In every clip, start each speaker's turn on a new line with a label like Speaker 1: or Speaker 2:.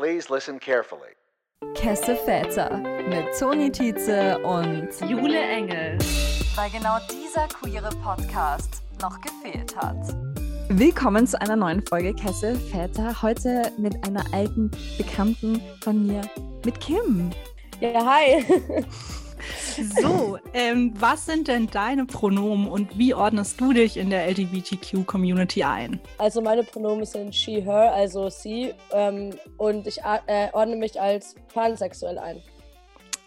Speaker 1: Please listen carefully.
Speaker 2: Kesse Väter mit Toni Tietze und
Speaker 3: Jule Engel.
Speaker 4: Weil genau dieser queere Podcast noch gefehlt hat.
Speaker 2: Willkommen zu einer neuen Folge Kesse Väter. Heute mit einer alten Bekannten von mir, mit Kim.
Speaker 3: Ja, hi.
Speaker 5: So, ähm, was sind denn deine Pronomen und wie ordnest du dich in der LGBTQ-Community ein?
Speaker 3: Also meine Pronomen sind she, her, also sie. Ähm, und ich äh, ordne mich als pansexuell ein.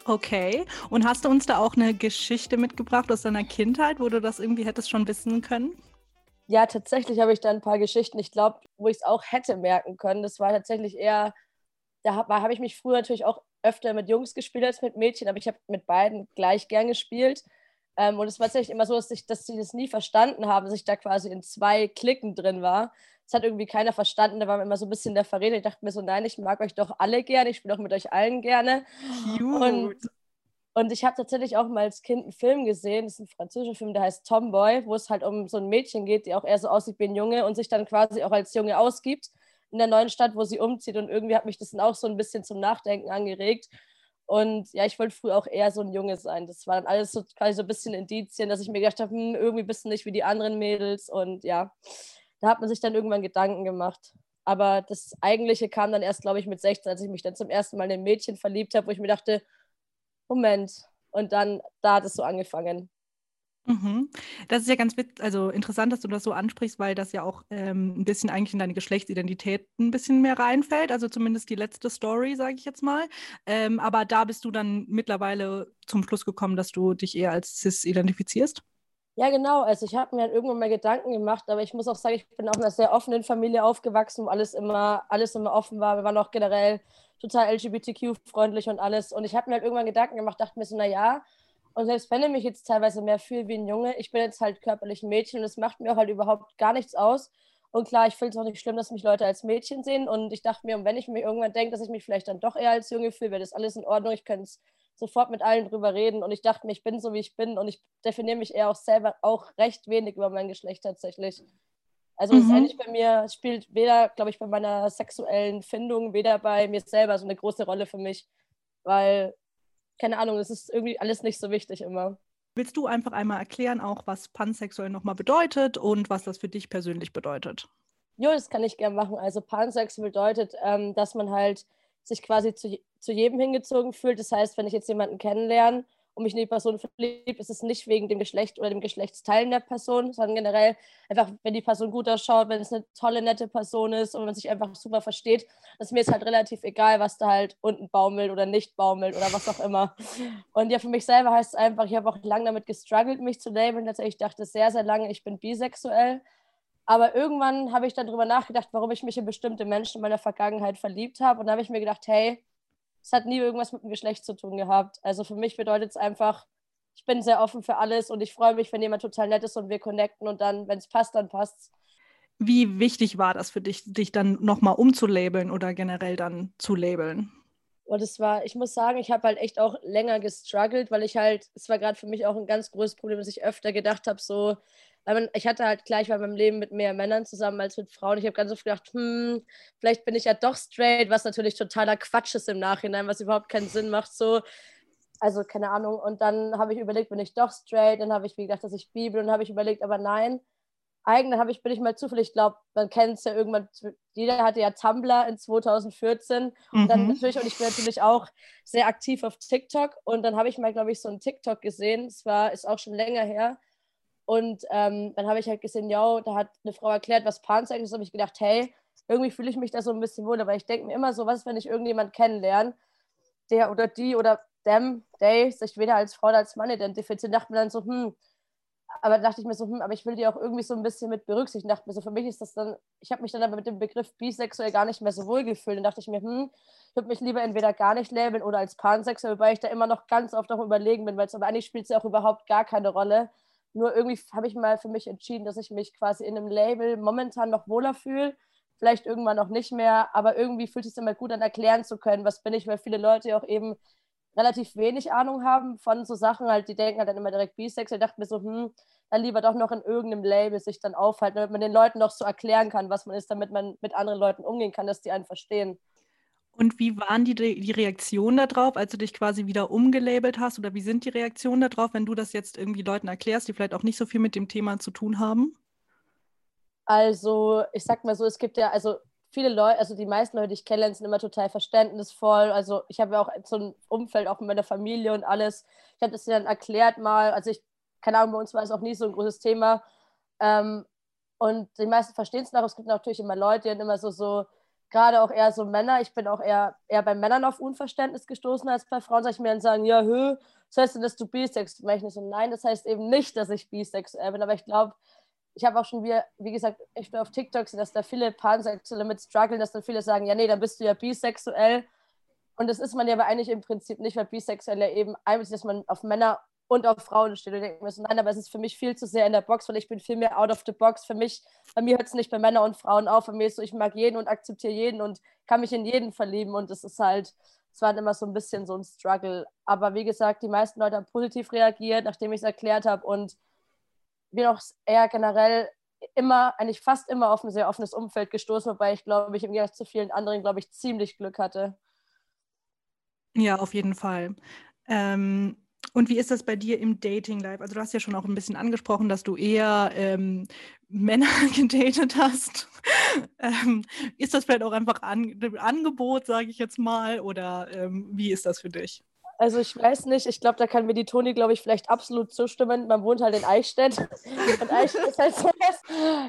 Speaker 5: Okay. Und hast du uns da auch eine Geschichte mitgebracht aus deiner Kindheit, wo du das irgendwie hättest schon wissen können?
Speaker 3: Ja, tatsächlich habe ich da ein paar Geschichten, ich glaube, wo ich es auch hätte merken können. Das war tatsächlich eher, da habe hab ich mich früher natürlich auch öfter mit Jungs gespielt als mit Mädchen, aber ich habe mit beiden gleich gern gespielt. Ähm, und es war tatsächlich immer so, dass, ich, dass sie das nie verstanden haben, dass ich da quasi in zwei Klicken drin war. Das hat irgendwie keiner verstanden, da war mir immer so ein bisschen der Verräter. Ich dachte mir so, nein, ich mag euch doch alle gerne, ich spiele auch mit euch allen gerne.
Speaker 5: Cute.
Speaker 3: Und, und ich habe tatsächlich auch mal als Kind einen Film gesehen, das ist ein französischer Film, der heißt Tomboy, wo es halt um so ein Mädchen geht, die auch eher so aussieht wie ein Junge und sich dann quasi auch als Junge ausgibt in der neuen Stadt, wo sie umzieht. Und irgendwie hat mich das dann auch so ein bisschen zum Nachdenken angeregt. Und ja, ich wollte früher auch eher so ein Junge sein. Das war dann alles so quasi so ein bisschen Indizien, dass ich mir gedacht habe, hm, irgendwie bist du nicht wie die anderen Mädels. Und ja, da hat man sich dann irgendwann Gedanken gemacht. Aber das Eigentliche kam dann erst, glaube ich, mit 16, als ich mich dann zum ersten Mal in ein Mädchen verliebt habe, wo ich mir dachte, Moment. Und dann, da hat es so angefangen.
Speaker 5: Mhm. Das ist ja ganz also interessant, dass du das so ansprichst, weil das ja auch ähm, ein bisschen eigentlich in deine Geschlechtsidentität ein bisschen mehr reinfällt. Also zumindest die letzte Story, sage ich jetzt mal. Ähm, aber da bist du dann mittlerweile zum Schluss gekommen, dass du dich eher als cis identifizierst.
Speaker 3: Ja, genau. Also ich habe mir halt irgendwann mal Gedanken gemacht, aber ich muss auch sagen, ich bin auch in einer sehr offenen Familie aufgewachsen, wo alles immer, alles immer offen war. Wir waren auch generell total LGBTQ-freundlich und alles. Und ich habe mir halt irgendwann Gedanken gemacht, dachte mir so, naja, und selbst wenn ich mich jetzt teilweise mehr fühle wie ein Junge, ich bin jetzt halt körperlich ein Mädchen und es macht mir auch halt überhaupt gar nichts aus. Und klar, ich finde es auch nicht schlimm, dass mich Leute als Mädchen sehen. Und ich dachte mir, wenn ich mir irgendwann denke, dass ich mich vielleicht dann doch eher als Junge fühle, wäre das alles in Ordnung. Ich könnte sofort mit allen drüber reden. Und ich dachte mir, ich bin so, wie ich bin. Und ich definiere mich eher auch selber auch recht wenig über mein Geschlecht tatsächlich. Also es ist
Speaker 5: Mhm.
Speaker 3: eigentlich bei mir, es spielt weder, glaube ich, bei meiner sexuellen Findung, weder bei mir selber so eine große Rolle für mich. Weil keine Ahnung, es ist irgendwie alles nicht so wichtig immer.
Speaker 5: Willst du einfach einmal erklären, auch was pansexuell nochmal bedeutet und was das für dich persönlich bedeutet?
Speaker 3: Jo, das kann ich gerne machen. Also pansexuell bedeutet, ähm, dass man halt sich quasi zu, zu jedem hingezogen fühlt. Das heißt, wenn ich jetzt jemanden kennenlerne und mich in die Person verliebt, ist es nicht wegen dem Geschlecht oder dem Geschlechtsteil der Person, sondern generell einfach, wenn die Person gut ausschaut, wenn es eine tolle, nette Person ist und man sich einfach super versteht. Das mir ist halt relativ egal, was da halt unten baumelt oder nicht baumelt oder was auch immer. Und ja, für mich selber heißt es einfach, ich habe auch lange damit gestruggelt, mich zu labeln. Tatsächlich dachte sehr, sehr lange, ich bin bisexuell. Aber irgendwann habe ich dann darüber nachgedacht, warum ich mich in bestimmte Menschen in meiner Vergangenheit verliebt habe. Und da habe ich mir gedacht, hey, es hat nie irgendwas mit dem Geschlecht zu tun gehabt. Also für mich bedeutet es einfach, ich bin sehr offen für alles und ich freue mich, wenn jemand total nett ist und wir connecten und dann, wenn es passt, dann passt's.
Speaker 5: Wie wichtig war das für dich, dich dann nochmal umzulabeln oder generell dann zu labeln?
Speaker 3: Und es war, ich muss sagen, ich habe halt echt auch länger gestruggelt, weil ich halt, es war gerade für mich auch ein ganz großes Problem, dass ich öfter gedacht habe, so, weil man, ich hatte halt gleich bei meinem Leben mit mehr Männern zusammen als mit Frauen. Ich habe ganz oft gedacht, hm, vielleicht bin ich ja doch straight, was natürlich totaler Quatsch ist im Nachhinein, was überhaupt keinen Sinn macht. So, also keine Ahnung. Und dann habe ich überlegt, bin ich doch straight? Dann habe ich wie gedacht, dass ich Bibel und habe ich überlegt, aber nein. Eigentlich habe ich, bin ich mal zufällig, ich glaube, man kennt es ja irgendwann, jeder hatte ja Tumblr in 2014 und dann
Speaker 5: Mhm.
Speaker 3: natürlich, und ich bin natürlich auch sehr aktiv auf TikTok und dann habe ich mal, glaube ich, so ein TikTok gesehen, es war, ist auch schon länger her und ähm, dann habe ich halt gesehen, ja, da hat eine Frau erklärt, was Pansex ist, habe ich gedacht, hey, irgendwie fühle ich mich da so ein bisschen wohl, aber ich denke mir immer so, was wenn ich irgendjemand kennenlerne, der oder die oder dem, they sich weder als Frau noch als Mann identifiziert, dachte mir dann so, hm, aber da dachte ich mir so, hm, aber ich will die auch irgendwie so ein bisschen mit berücksichtigen. Dachte mir so, für mich ist das dann, ich habe mich dann aber mit dem Begriff bisexuell gar nicht mehr so wohl gefühlt. Dann dachte ich mir, hm, ich würde mich lieber entweder gar nicht labeln oder als pansexuell, wobei ich da immer noch ganz oft auch überlegen bin, weil es aber eigentlich spielt es ja auch überhaupt gar keine Rolle. Nur irgendwie habe ich mal für mich entschieden, dass ich mich quasi in einem Label momentan noch wohler fühle. Vielleicht irgendwann noch nicht mehr, aber irgendwie fühlt es sich immer gut an, erklären zu können, was bin ich, weil viele Leute auch eben relativ wenig Ahnung haben von so Sachen, halt, die denken halt dann immer direkt bisexuell, dachte mir so, hm, dann lieber doch noch in irgendeinem Label sich dann aufhalten, damit man den Leuten noch so erklären kann, was man ist, damit man mit anderen Leuten umgehen kann, dass die einen verstehen.
Speaker 5: Und wie waren die, die Reaktionen darauf, als du dich quasi wieder umgelabelt hast? Oder wie sind die Reaktionen darauf, wenn du das jetzt irgendwie Leuten erklärst, die vielleicht auch nicht so viel mit dem Thema zu tun haben?
Speaker 3: Also, ich sag mal so, es gibt ja, also viele Leute, also die meisten Leute, die ich kenne, sind immer total verständnisvoll. Also ich habe ja auch so ein Umfeld, auch mit meiner Familie und alles. Ich habe das dann erklärt mal. Also ich, keine Ahnung, bei uns war es auch nie so ein großes Thema. Ähm, und die meisten verstehen es noch. Es gibt natürlich immer Leute, die dann immer so, so gerade auch eher so Männer. Ich bin auch eher, eher bei Männern auf Unverständnis gestoßen als bei Frauen. Sag ich mir dann sagen, ja, hö, das heißt denn, dass du bisexuell bist? Und nein, das heißt eben nicht, dass ich bisexuell bin. Aber ich glaube, ich habe auch schon, wie, wie gesagt, ich bin auf TikTok, dass da viele Pansexuelle mit strugglen, dass dann viele sagen, ja, nee, dann bist du ja bisexuell. Und das ist man ja aber eigentlich im Prinzip nicht, weil bisexuell ja eben einmal, dass man auf Männer und auf Frauen steht. Und denke mir so, nein, aber es ist für mich viel zu sehr in der Box, weil ich bin viel mehr out of the box. Für mich, bei mir hört es nicht bei Männern und Frauen auf. Bei mir ist so, ich mag jeden und akzeptiere jeden und kann mich in jeden verlieben. Und es ist halt, es war immer so ein bisschen so ein Struggle. Aber wie gesagt, die meisten Leute haben positiv reagiert, nachdem ich es erklärt habe. Und bin auch eher generell immer, eigentlich fast immer auf ein sehr offenes Umfeld gestoßen, wobei ich glaube ich im Gegensatz zu vielen anderen, glaube ich, ziemlich Glück hatte.
Speaker 5: Ja, auf jeden Fall. Ähm, und wie ist das bei dir im Dating Life? Also du hast ja schon auch ein bisschen angesprochen, dass du eher ähm, Männer gedatet hast. ähm, ist das vielleicht auch einfach ein Angebot, sage ich jetzt mal, oder ähm, wie ist das für dich?
Speaker 3: Also ich weiß nicht, ich glaube, da kann mir die Toni, glaube ich, vielleicht absolut zustimmen. Man wohnt halt in Eichstätt. Und Eichstätt ist halt so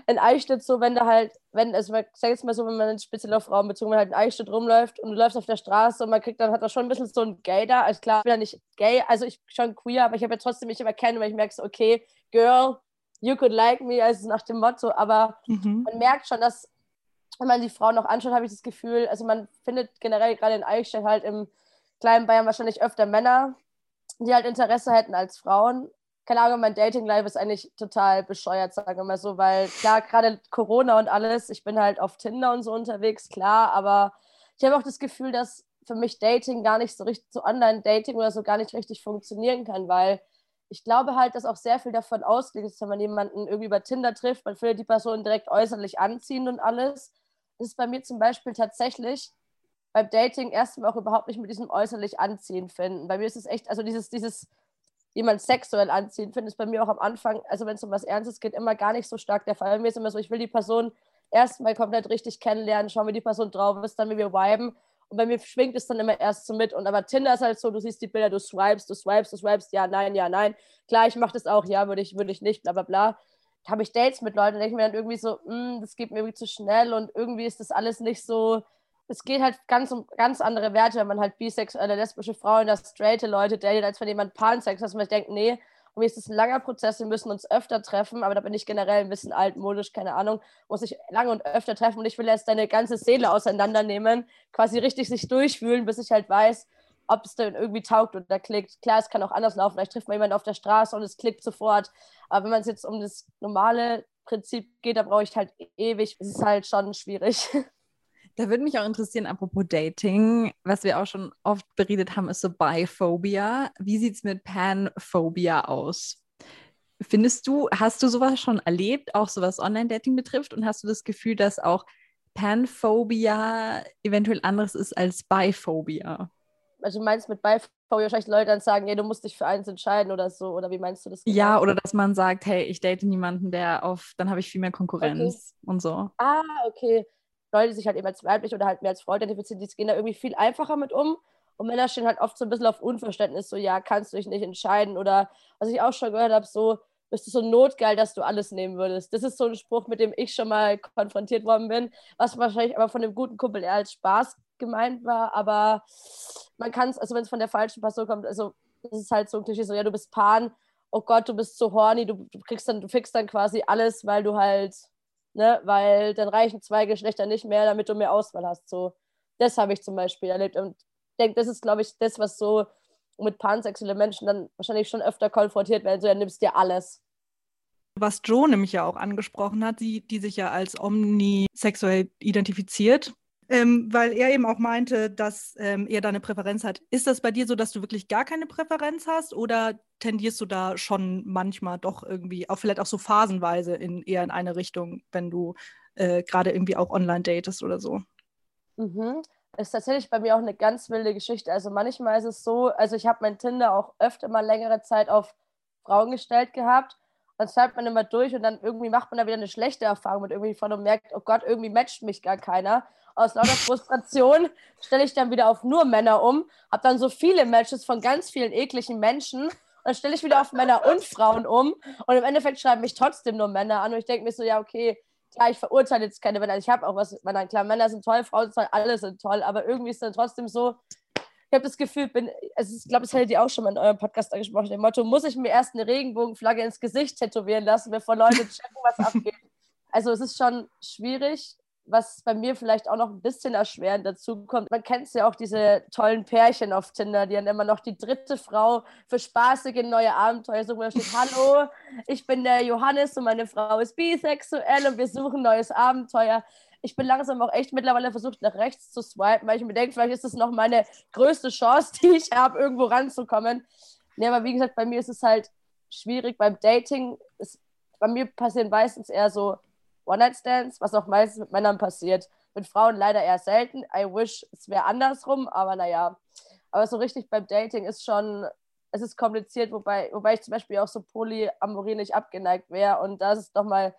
Speaker 3: in Eichstätt so, wenn da halt, wenn, also ich sag jetzt mal so, wenn man speziell auf Raum bezogen, wenn halt in Eichstätt rumläuft und du läufst auf der Straße und man kriegt dann, hat da schon ein bisschen so ein Gay da. Also klar, ich bin ja nicht gay, also ich bin schon queer, aber ich habe ja trotzdem mich immer kennen, weil ich merke so, okay, Girl, you could like me, also nach dem Motto. Aber mhm. man merkt schon, dass, wenn man die Frauen noch anschaut, habe ich das Gefühl, also man findet generell gerade in Eichstätt halt im kleinen Bayern wahrscheinlich öfter Männer, die halt Interesse hätten als Frauen. Keine Ahnung, mein Dating-Life ist eigentlich total bescheuert, sagen wir mal so, weil klar, gerade Corona und alles, ich bin halt auf Tinder und so unterwegs, klar, aber ich habe auch das Gefühl, dass für mich Dating gar nicht so richtig, so Online-Dating oder so gar nicht richtig funktionieren kann, weil ich glaube halt, dass auch sehr viel davon ausgeht, dass wenn man jemanden irgendwie über Tinder trifft, man findet die Person direkt äußerlich anziehen und alles. Das ist bei mir zum Beispiel tatsächlich beim Dating erstmal auch überhaupt nicht mit diesem äußerlich Anziehen finden. Bei mir ist es echt, also dieses, dieses jemand sexuell anziehen, finde ich bei mir auch am Anfang, also wenn es um was Ernstes geht, immer gar nicht so stark der Fall. Bei mir ist immer so, ich will die Person erstmal komplett richtig kennenlernen, schauen, wie die Person drauf ist, dann wie wir viben. Und bei mir schwingt es dann immer erst so mit. Und aber Tinder ist halt so, du siehst die Bilder, du swipes, du swipes, du swipes, ja, nein, ja, nein. Klar, ich mache das auch, ja, würde ich, würde ich nicht, bla bla bla. Habe ich Dates mit Leuten, denke ich mir dann irgendwie so, hm, das geht mir irgendwie zu schnell und irgendwie ist das alles nicht so, es geht halt ganz um ganz andere Werte, wenn man halt bisexuelle, lesbische Frauen oder straighte Leute datet, als wenn jemand Pansex hat, dass man denkt, nee, und mir ist das ein langer Prozess, wir müssen uns öfter treffen, aber da bin ich generell ein bisschen altmodisch, keine Ahnung, muss ich lange und öfter treffen und ich will jetzt deine ganze Seele auseinandernehmen, quasi richtig sich durchfühlen, bis ich halt weiß, ob es dann irgendwie taugt oder klickt. Klar, es kann auch anders laufen, vielleicht trifft man jemanden auf der Straße und es klickt sofort, aber wenn man es jetzt um das normale Prinzip geht, da brauche ich halt ewig, es ist halt schon schwierig.
Speaker 2: Da würde mich auch interessieren, apropos Dating, was wir auch schon oft beredet haben, ist so Biphobia. Wie sieht es mit Panphobia aus? Findest du, hast du sowas schon erlebt, auch so was Online-Dating betrifft? Und hast du das Gefühl, dass auch Panphobia eventuell anderes ist als Biphobia?
Speaker 3: Also du meinst mit Biphobia wahrscheinlich Leute dann sagen, ja, du musst dich für eins entscheiden oder so, oder wie meinst du das?
Speaker 2: Genau? Ja, oder dass man sagt, hey, ich date niemanden, der auf, dann habe ich viel mehr Konkurrenz okay. und so.
Speaker 3: Ah, okay. Leute, die sich halt eben als weiblich oder halt mehr als Frau identifizieren, die gehen da irgendwie viel einfacher mit um. Und Männer stehen halt oft so ein bisschen auf Unverständnis, so, ja, kannst du dich nicht entscheiden. Oder was ich auch schon gehört habe, so, bist du so notgeil, dass du alles nehmen würdest. Das ist so ein Spruch, mit dem ich schon mal konfrontiert worden bin, was wahrscheinlich aber von dem guten Kumpel eher als Spaß gemeint war. Aber man kann es, also wenn es von der falschen Person kommt, also das ist halt so ein Klischee, so, ja, du bist Pan, oh Gott, du bist so horny, du, du kriegst dann, du fixst dann quasi alles, weil du halt ne? weil dann reichen zwei Geschlechter nicht mehr, damit du mehr Auswahl hast. So, das habe ich zum Beispiel erlebt und denke, das ist, glaube ich, das, was so mit pansexuellen Menschen dann wahrscheinlich schon öfter konfrontiert werden. So, ja, nimmst dir alles.
Speaker 5: Was Joe nämlich ja auch angesprochen hat, die, die sich ja als omnisexuell identifiziert, ähm, weil er eben auch meinte, dass ähm, er da eine Präferenz hat. Ist das bei dir so, dass du wirklich gar keine Präferenz hast oder tendierst du da schon manchmal doch irgendwie, auch vielleicht auch so phasenweise in eher in eine Richtung, wenn du äh, gerade irgendwie auch online datest oder so?
Speaker 3: Mhm. ist tatsächlich bei mir auch eine ganz wilde Geschichte. Also manchmal ist es so, also ich habe mein Tinder auch öfter mal längere Zeit auf Frauen gestellt gehabt. Dann schreibt man immer durch und dann irgendwie macht man da wieder eine schlechte Erfahrung mit irgendwie von und merkt, oh Gott, irgendwie matcht mich gar keiner. Aus lauter Frustration stelle ich dann wieder auf nur Männer um, habe dann so viele Matches von ganz vielen ekligen Menschen und dann stelle ich wieder auf Männer und Frauen um und im Endeffekt schreiben mich trotzdem nur Männer an und ich denke mir so, ja, okay, klar, ich verurteile jetzt keine Männer. Ich habe auch was mit Männern. Klar, Männer sind toll, Frauen sind toll, alle sind toll, aber irgendwie ist es dann trotzdem so, habe das Gefühl, bin, also ich glaube, das hättet ihr auch schon mal in eurem Podcast angesprochen, dem Motto, muss ich mir erst eine Regenbogenflagge ins Gesicht tätowieren lassen, bevor Leute checken, was abgeht. Also es ist schon schwierig, was bei mir vielleicht auch noch ein bisschen erschwerend dazu kommt. Man kennt ja auch diese tollen Pärchen auf Tinder, die dann immer noch die dritte Frau für spaßige neue Abenteuer suchen. Da steht, hallo, ich bin der Johannes und meine Frau ist bisexuell und wir suchen neues Abenteuer. Ich bin langsam auch echt mittlerweile versucht, nach rechts zu swipen, weil ich mir denke, vielleicht ist das noch meine größte Chance, die ich habe, irgendwo ranzukommen. Nee, aber wie gesagt, bei mir ist es halt schwierig. Beim Dating, ist, bei mir passieren meistens eher so One-Night-Stands, was auch meistens mit Männern passiert. Mit Frauen leider eher selten. I wish es wäre andersrum, aber naja. Aber so richtig beim Dating ist schon, es ist kompliziert, wobei, wobei ich zum Beispiel auch so Polyamorie nicht abgeneigt wäre. Und da ist es doch mal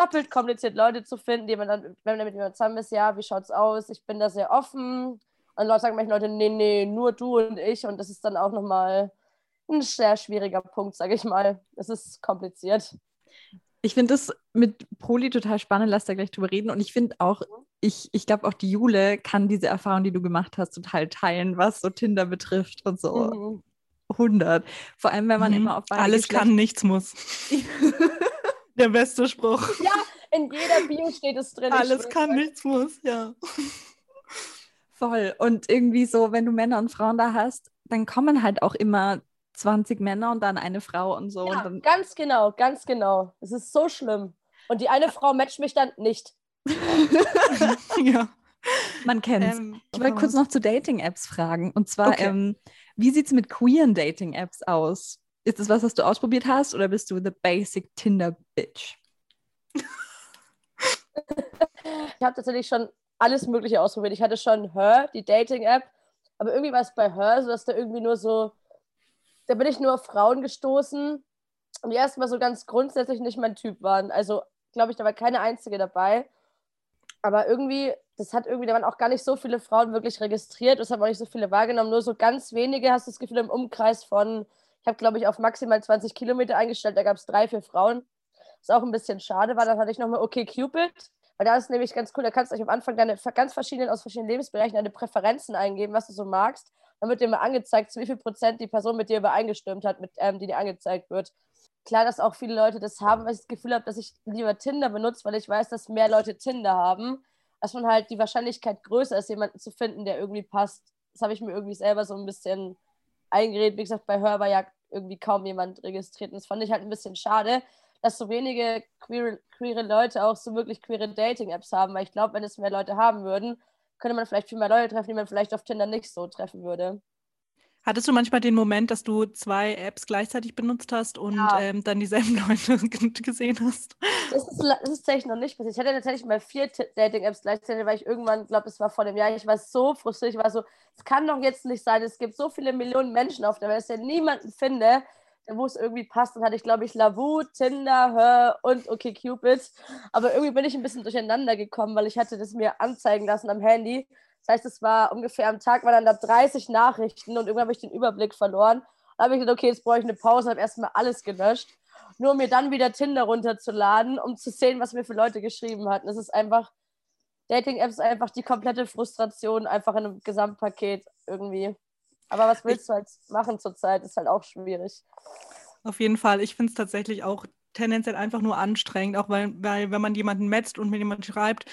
Speaker 3: doppelt kompliziert, Leute zu finden, die man dann, wenn man mit jemandem zusammen ist, ja, wie schaut's aus? Ich bin da sehr offen. Und Leute sagen manche Leute, nee, nee, nur du und ich. Und das ist dann auch nochmal ein sehr schwieriger Punkt, sage ich mal. Es ist kompliziert.
Speaker 2: Ich finde das mit Poli total spannend, lass da gleich drüber reden. Und ich finde auch, ich, ich glaube auch die Jule kann diese Erfahrung, die du gemacht hast, total teilen, was so Tinder betrifft und so. Mhm. 100. Vor allem, wenn man mhm. immer auf
Speaker 5: beide Alles Geschlecht kann, nichts muss. Der beste Spruch.
Speaker 3: Ja, in jeder Bio steht es drin.
Speaker 5: Alles kann, nichts muss, ja.
Speaker 2: Voll. Und irgendwie so, wenn du Männer und Frauen da hast, dann kommen halt auch immer 20 Männer und dann eine Frau und so.
Speaker 3: Ja,
Speaker 2: und dann...
Speaker 3: ganz genau, ganz genau. Es ist so schlimm. Und die eine Frau matcht mich dann nicht.
Speaker 2: ja. Man kennt es. Ähm, ich wollte kurz noch zu Dating-Apps fragen. Und zwar, okay. ähm, wie sieht es mit queeren Dating-Apps aus? Ist das was, was du ausprobiert hast oder bist du the basic Tinder-Bitch?
Speaker 3: ich habe tatsächlich schon alles Mögliche ausprobiert. Ich hatte schon Her, die Dating-App, aber irgendwie war es bei Her so, dass da irgendwie nur so da bin ich nur auf Frauen gestoßen und die erstmal so ganz grundsätzlich nicht mein Typ waren. Also, glaube ich, da war keine einzige dabei. Aber irgendwie, das hat irgendwie, da waren auch gar nicht so viele Frauen wirklich registriert, es haben auch nicht so viele wahrgenommen, nur so ganz wenige hast du das Gefühl im Umkreis von, ich habe glaube ich auf maximal 20 Kilometer eingestellt, da gab es drei, vier Frauen. Was auch ein bisschen schade war, dann hatte ich nochmal okay Cupid, weil da ist nämlich ganz cool, da kannst du euch am Anfang deine ganz verschiedenen, aus verschiedenen Lebensbereichen deine Präferenzen eingeben, was du so magst. Dann wird dir mal angezeigt, zu wie viel Prozent die Person mit dir übereingestimmt hat, mit, ähm, die dir angezeigt wird. Klar, dass auch viele Leute das haben, weil ich das Gefühl habe, dass ich lieber Tinder benutze, weil ich weiß, dass mehr Leute Tinder haben, dass man halt die Wahrscheinlichkeit größer ist, jemanden zu finden, der irgendwie passt. Das habe ich mir irgendwie selber so ein bisschen eingeredet. Wie gesagt, bei Hör war ja irgendwie kaum jemand registriert. Und das fand ich halt ein bisschen schade, dass so wenige queere, queere Leute auch so wirklich queere Dating-Apps haben, weil ich glaube, wenn es mehr Leute haben würden, könnte man vielleicht viel mehr Leute treffen, die man vielleicht auf Tinder nicht so treffen würde.
Speaker 5: Hattest du manchmal den Moment, dass du zwei Apps gleichzeitig benutzt hast und ja. ähm, dann dieselben Leute gesehen hast?
Speaker 3: Das ist, das ist tatsächlich noch nicht passiert. Ich hatte tatsächlich mal vier Dating-Apps gleichzeitig, weil ich irgendwann, glaube es war vor dem Jahr, ich war so frustriert. Ich war so, es kann doch jetzt nicht sein. Es gibt so viele Millionen Menschen auf der Welt, dass ich ja niemanden finde, wo es irgendwie passt. Dann hatte ich, glaube ich, Lavu, Tinder, Her und okay Cupid. Aber irgendwie bin ich ein bisschen durcheinander gekommen, weil ich hatte das mir anzeigen lassen am Handy. Das heißt, es war ungefähr am Tag waren dann da 30 Nachrichten und irgendwann habe ich den Überblick verloren. Da habe ich gedacht, okay, jetzt brauche ich eine Pause, habe erstmal alles gelöscht. Nur um mir dann wieder Tinder runterzuladen, um zu sehen, was mir für Leute geschrieben hatten. Es ist einfach, Dating-Apps ist einfach die komplette Frustration, einfach in einem Gesamtpaket irgendwie. Aber was willst du halt machen zurzeit? Ist halt auch schwierig.
Speaker 5: Auf jeden Fall. Ich finde es tatsächlich auch tendenziell einfach nur anstrengend, auch weil, weil wenn man jemanden metzt und mit jemandem schreibt,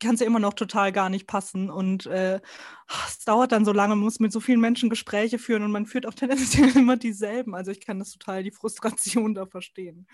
Speaker 5: kann es ja immer noch total gar nicht passen. Und äh, es dauert dann so lange, man muss mit so vielen Menschen Gespräche führen und man führt auch tendenziell immer dieselben. Also ich kann das total, die Frustration da verstehen.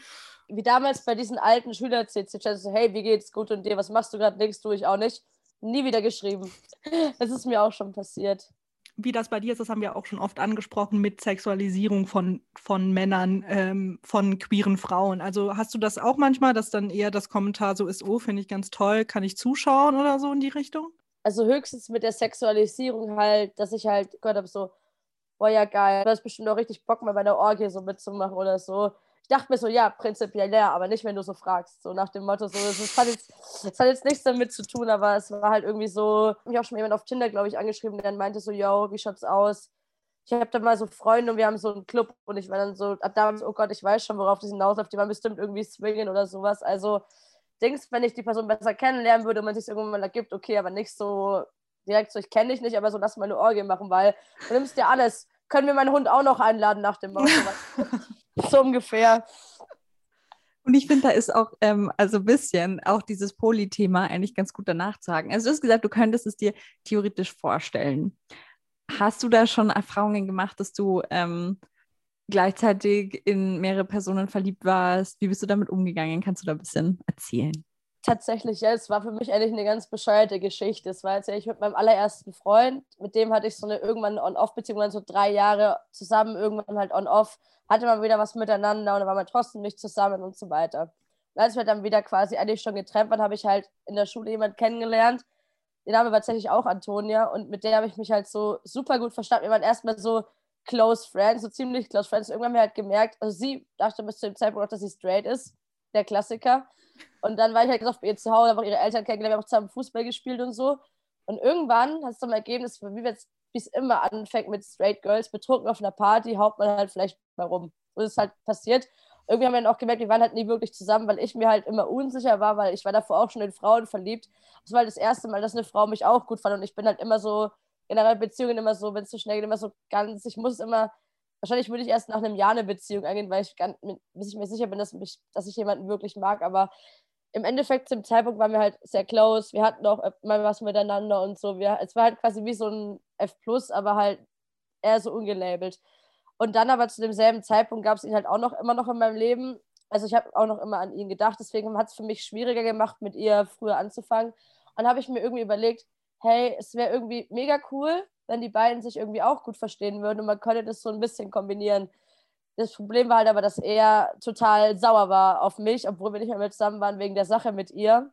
Speaker 3: Wie damals bei diesen alten Schüler-CC, so, hey, wie geht's gut und dir, was machst du gerade, nichts tue ich auch nicht. Nie wieder geschrieben. Das ist mir auch schon passiert
Speaker 5: wie das bei dir ist, das haben wir auch schon oft angesprochen mit Sexualisierung von, von Männern, ähm, von queeren Frauen. Also hast du das auch manchmal, dass dann eher das Kommentar so ist, oh, finde ich ganz toll, kann ich zuschauen oder so in die Richtung?
Speaker 3: Also höchstens mit der Sexualisierung halt, dass ich halt gehört habe, so, boah, ja geil, du hast bestimmt auch richtig Bock, mal bei der Orgie so mitzumachen oder so. Ich dachte mir so, ja, prinzipiell ja, aber nicht, wenn du so fragst. So nach dem Motto, so, das hat jetzt, das hat jetzt nichts damit zu tun, aber es war halt irgendwie so, mich auch schon jemand auf Tinder, glaube ich, angeschrieben, der dann meinte so, yo, wie schaut's aus? Ich habe dann mal so Freunde und wir haben so einen Club und ich war dann so, ab damals, oh Gott, ich weiß schon, worauf das hinausläuft, die waren bestimmt irgendwie swingen oder sowas. Also, Dings, wenn ich die Person besser kennenlernen würde und man sich irgendwann mal ergibt, okay, aber nicht so direkt so, ich kenne dich nicht, aber so lass mal eine Orgie machen, weil du nimmst dir alles. Können wir meinen Hund auch noch einladen nach dem Motto? so ungefähr.
Speaker 2: Und ich finde, da ist auch, ähm, also ein bisschen auch dieses Poly-Thema eigentlich ganz gut danach zu sagen. Also du hast gesagt, du könntest es dir theoretisch vorstellen. Hast du da schon Erfahrungen gemacht, dass du ähm, gleichzeitig in mehrere Personen verliebt warst? Wie bist du damit umgegangen? Kannst du da ein bisschen erzählen?
Speaker 3: Tatsächlich, ja, es war für mich eigentlich eine ganz bescheuerte Geschichte. Es war jetzt ja ich mit meinem allerersten Freund, mit dem hatte ich so eine irgendwann On-Off-Beziehung, so drei Jahre zusammen, irgendwann halt On-Off, hatte man wieder was miteinander und dann war man trotzdem nicht zusammen und so weiter. Und als wir dann wieder quasi eigentlich schon getrennt waren, habe ich halt in der Schule jemanden kennengelernt. Der Name war tatsächlich auch Antonia und mit der habe ich mich halt so super gut verstanden. Wir waren erstmal so close friends, so ziemlich close friends. Irgendwann haben wir halt gemerkt, also sie dachte bis zu dem Zeitpunkt auch, dass sie straight ist, der Klassiker. Und dann war ich halt gesagt bei ihr zu Hause, habe ihre Eltern kennengelernt, wir haben auch zusammen Fußball gespielt und so. Und irgendwann hat es ergeben, dass, wie es immer anfängt mit Straight Girls, betrunken auf einer Party, haut man halt vielleicht mal rum. Und es ist halt passiert. Irgendwie haben wir dann auch gemerkt, wir waren halt nie wirklich zusammen, weil ich mir halt immer unsicher war, weil ich war davor auch schon in Frauen verliebt. Das war halt das erste Mal, dass eine Frau mich auch gut fand. Und ich bin halt immer so, generell Beziehungen immer so, wenn es zu so schnell geht, immer so ganz, ich muss immer, wahrscheinlich würde ich erst nach einem Jahr eine Beziehung eingehen, weil ich, ganz, bis ich mir sicher bin, dass, mich, dass ich jemanden wirklich mag. Aber im Endeffekt zum Zeitpunkt waren wir halt sehr close. Wir hatten auch mal was miteinander und so. Wir, es war halt quasi wie so ein F, aber halt eher so ungelabelt. Und dann aber zu demselben Zeitpunkt gab es ihn halt auch noch immer noch in meinem Leben. Also ich habe auch noch immer an ihn gedacht. Deswegen hat es für mich schwieriger gemacht, mit ihr früher anzufangen. Und habe ich mir irgendwie überlegt, hey, es wäre irgendwie mega cool, wenn die beiden sich irgendwie auch gut verstehen würden und man könnte das so ein bisschen kombinieren. Das Problem war halt aber, dass er total sauer war auf mich, obwohl wir nicht mehr zusammen waren wegen der Sache mit ihr.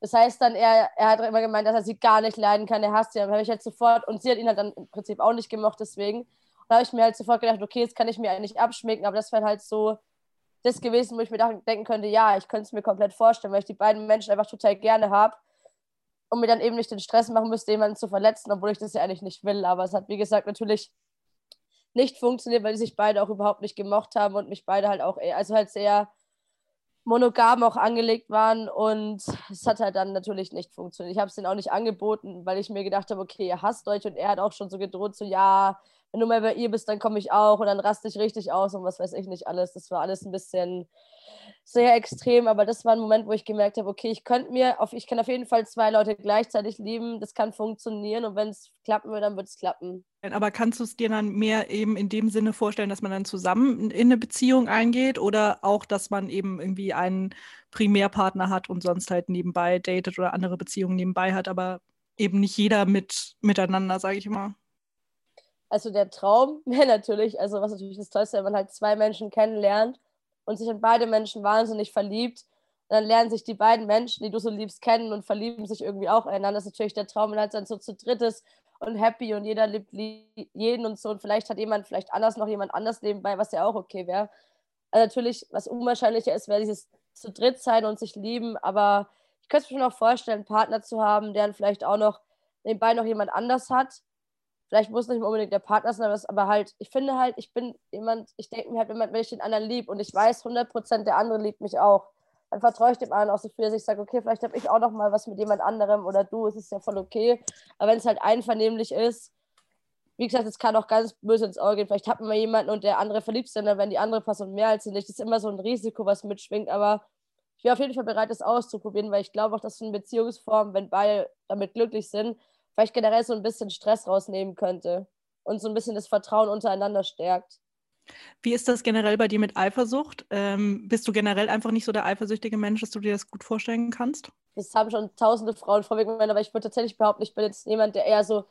Speaker 3: Das heißt dann, er, er hat immer gemeint, dass er sie gar nicht leiden kann, er hasst sie. Dann habe ich halt sofort, und sie hat ihn halt dann im Prinzip auch nicht gemocht, deswegen. Da habe ich mir halt sofort gedacht, okay, jetzt kann ich mir eigentlich abschminken, aber das wäre halt so das gewesen, wo ich mir denken könnte, ja, ich könnte es mir komplett vorstellen, weil ich die beiden Menschen einfach total gerne habe und mir dann eben nicht den Stress machen müsste, jemanden zu verletzen, obwohl ich das ja eigentlich nicht will. Aber es hat, wie gesagt, natürlich nicht funktioniert, weil die sich beide auch überhaupt nicht gemocht haben und mich beide halt auch, also halt sehr monogam auch angelegt waren und es hat halt dann natürlich nicht funktioniert. Ich habe es denen auch nicht angeboten, weil ich mir gedacht habe, okay, ihr hasst euch und er hat auch schon so gedroht, so ja, wenn du mal bei ihr bist, dann komme ich auch und dann raste ich richtig aus und was weiß ich nicht alles. Das war alles ein bisschen sehr extrem, aber das war ein Moment, wo ich gemerkt habe, okay, ich könnte mir, auf, ich kann auf jeden Fall zwei Leute gleichzeitig lieben, das kann funktionieren und wenn es klappen will, dann wird es klappen.
Speaker 5: Aber kannst du es dir dann mehr eben in dem Sinne vorstellen, dass man dann zusammen in eine Beziehung eingeht oder auch, dass man eben irgendwie einen Primärpartner hat und sonst halt nebenbei datet oder andere Beziehungen nebenbei hat, aber eben nicht jeder mit miteinander, sage ich immer.
Speaker 3: Also der Traum wäre natürlich, also was natürlich das Tollste, wenn man halt zwei Menschen kennenlernt und sich in beide Menschen wahnsinnig verliebt. Und dann lernen sich die beiden Menschen, die du so liebst, kennen und verlieben sich irgendwie auch einander. Das ist natürlich der Traum, wenn halt dann so zu dritt ist und happy und jeder liebt jeden und so. Und vielleicht hat jemand vielleicht anders noch jemand anders nebenbei, was ja auch okay wäre. Also natürlich, was unwahrscheinlicher ist, wäre dieses zu dritt sein und sich lieben. Aber ich könnte mir schon auch vorstellen, einen Partner zu haben, der vielleicht auch noch nebenbei noch jemand anders hat vielleicht muss nicht unbedingt der Partner sein, aber halt, ich finde halt, ich bin jemand, ich denke mir halt wenn ich den anderen liebe und ich weiß 100% der andere liebt mich auch, dann vertraue ich dem anderen auch so viel, dass ich sage, okay, vielleicht habe ich auch noch mal was mit jemand anderem oder du, es ist ja voll okay. Aber wenn es halt einvernehmlich ist, wie gesagt, es kann auch ganz böse ins Auge gehen. Vielleicht hat man jemanden und der andere verliebt sich dann, wenn die andere Person mehr als sie nicht. Das ist immer so ein Risiko, was mitschwingt. Aber ich wäre auf jeden Fall bereit, das auszuprobieren, weil ich glaube auch, dass so eine Beziehungsform, wenn beide damit glücklich sind, vielleicht generell so ein bisschen Stress rausnehmen könnte und so ein bisschen das Vertrauen untereinander stärkt.
Speaker 5: Wie ist das generell bei dir mit Eifersucht? Ähm, bist du generell einfach nicht so der eifersüchtige Mensch, dass du dir das gut vorstellen kannst?
Speaker 3: Das haben schon tausende Frauen vorweg gemeint, aber ich würde tatsächlich behaupten, ich bin jetzt jemand, der eher so,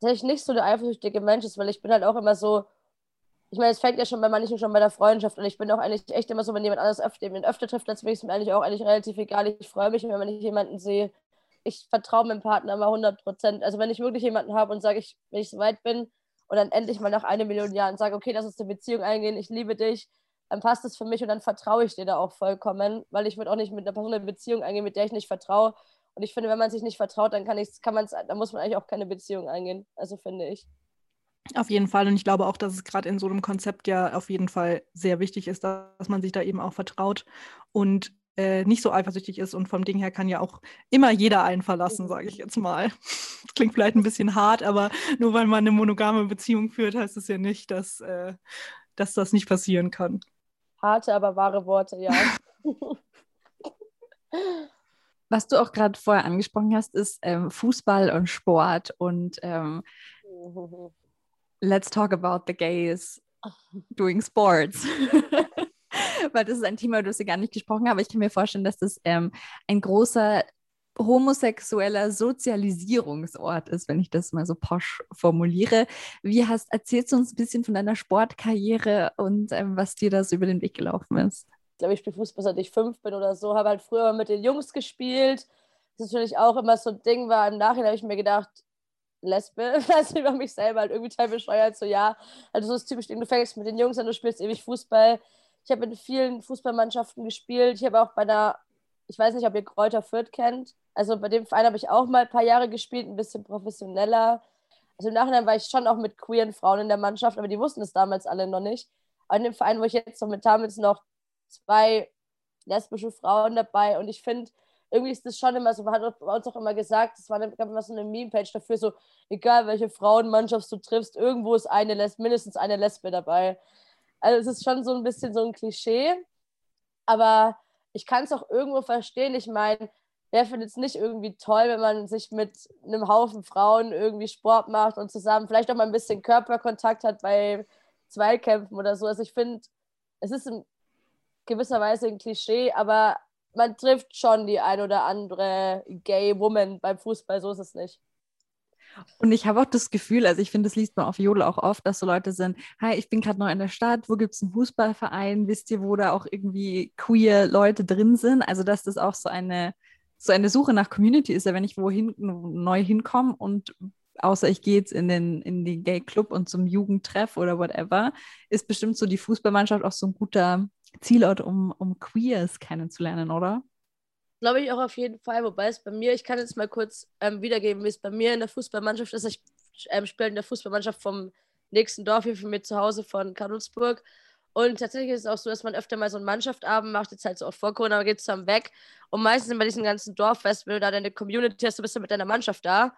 Speaker 3: tatsächlich nicht so der eifersüchtige Mensch ist, weil ich bin halt auch immer so, ich meine, es fängt ja schon bei manchen schon bei der Freundschaft und ich bin auch eigentlich echt immer so, wenn jemand anders öfter, öfter trifft, dann bin ich es mir eigentlich auch eigentlich relativ egal. Ich freue mich, wenn ich jemanden sehe, ich vertraue meinem Partner immer 100 Prozent. Also wenn ich wirklich jemanden habe und sage, ich, wenn ich so weit bin und dann endlich mal nach einer Million Jahren sage, okay, lass uns eine Beziehung eingehen, ich liebe dich, dann passt es für mich und dann vertraue ich dir da auch vollkommen, weil ich würde auch nicht mit einer Person eine Beziehung eingehen, mit der ich nicht vertraue. Und ich finde, wenn man sich nicht vertraut, dann kann ich, kann man dann muss man eigentlich auch keine Beziehung eingehen. Also finde ich.
Speaker 5: Auf jeden Fall. Und ich glaube auch, dass es gerade in so einem Konzept ja auf jeden Fall sehr wichtig ist, dass man sich da eben auch vertraut und äh, nicht so eifersüchtig ist. Und vom Ding her kann ja auch immer jeder einen verlassen, sage ich jetzt mal. Das klingt vielleicht ein bisschen hart, aber nur weil man eine monogame Beziehung führt, heißt es ja nicht, dass, äh, dass das nicht passieren kann.
Speaker 3: Harte, aber wahre Worte, ja.
Speaker 2: Was du auch gerade vorher angesprochen hast, ist ähm, Fußball und Sport und ähm, let's talk about the gays doing sports. Weil das ist ein Thema, du hast ja gar nicht gesprochen, aber ich kann mir vorstellen, dass das ähm, ein großer homosexueller Sozialisierungsort ist, wenn ich das mal so posch formuliere. Wie hast, erzählst du uns ein bisschen von deiner Sportkarriere und ähm, was dir da so über den Weg gelaufen ist?
Speaker 3: Ich glaube, ich spiele Fußball, seit ich fünf bin oder so, habe halt früher mit den Jungs gespielt. Das ist natürlich auch immer so ein Ding war. Im Nachhinein habe ich mir gedacht, Lesbe, also über mich selber halt irgendwie total bescheuert, so ja, also so ist typisch, du fängst mit den Jungs an, du spielst ewig Fußball. Ich habe in vielen Fußballmannschaften gespielt. Ich habe auch bei einer, ich weiß nicht, ob ihr Kräuter Fürth kennt. Also bei dem Verein habe ich auch mal ein paar Jahre gespielt, ein bisschen professioneller. Also im Nachhinein war ich schon auch mit queeren Frauen in der Mannschaft, aber die wussten es damals alle noch nicht. In dem Verein, wo ich jetzt noch mit sind noch zwei lesbische Frauen dabei und ich finde, irgendwie ist das schon immer so, man hat bei uns auch immer gesagt, es war immer so eine Meme-Page dafür, so, egal welche Frauenmannschaft du triffst, irgendwo ist eine Les mindestens eine Lesbe dabei. Also es ist schon so ein bisschen so ein Klischee, aber ich kann es auch irgendwo verstehen. Ich meine, wer findet es nicht irgendwie toll, wenn man sich mit einem Haufen Frauen irgendwie Sport macht und zusammen vielleicht auch mal ein bisschen Körperkontakt hat bei Zweikämpfen oder so. Also ich finde, es ist in gewisser Weise ein Klischee, aber man trifft schon die ein oder andere Gay Woman beim Fußball, so ist es nicht.
Speaker 2: Und ich habe auch das Gefühl, also ich finde, das liest man auf Jodel auch oft, dass so Leute sind, hi, ich bin gerade neu in der Stadt, wo gibt es einen Fußballverein? Wisst ihr, wo da auch irgendwie queer Leute drin sind? Also, dass das auch so eine, so eine Suche nach Community ist, ja, wenn ich wohin neu hinkomme und außer ich gehe jetzt in den, in den Gay Club und zum Jugendtreff oder whatever, ist bestimmt so die Fußballmannschaft auch so ein guter Zielort, um, um Queers kennenzulernen, oder?
Speaker 3: Glaube ich auch auf jeden Fall. Wobei es bei mir, ich kann jetzt mal kurz ähm, wiedergeben, wie es bei mir in der Fußballmannschaft ist. Ich ähm, spiele in der Fußballmannschaft vom nächsten Dorf hier von mir zu Hause von Karlsburg. Und tatsächlich ist es auch so, dass man öfter mal so einen Mannschaftabend macht, jetzt halt so auch vor Corona, aber geht zusammen weg. Und meistens bei diesen ganzen Dorffest, wenn du da deine Community hast, du bist ja mit deiner Mannschaft da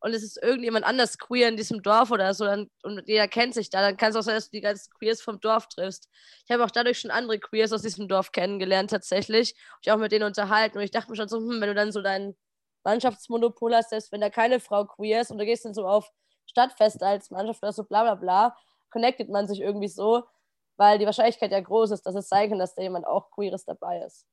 Speaker 3: und es ist irgendjemand anders queer in diesem Dorf oder so dann, und jeder kennt sich da, dann kann es auch sein, dass du die ganzen Queers vom Dorf triffst. Ich habe auch dadurch schon andere Queers aus diesem Dorf kennengelernt tatsächlich. Ich auch mit denen unterhalten und ich dachte mir schon so, hm, wenn du dann so dein Mannschaftsmonopol hast, selbst wenn da keine Frau queer ist und du gehst dann so auf Stadtfeste als Mannschaft oder so bla bla bla, connectet man sich irgendwie so, weil die Wahrscheinlichkeit ja groß ist, dass es sein kann, dass da jemand auch Queeres dabei ist.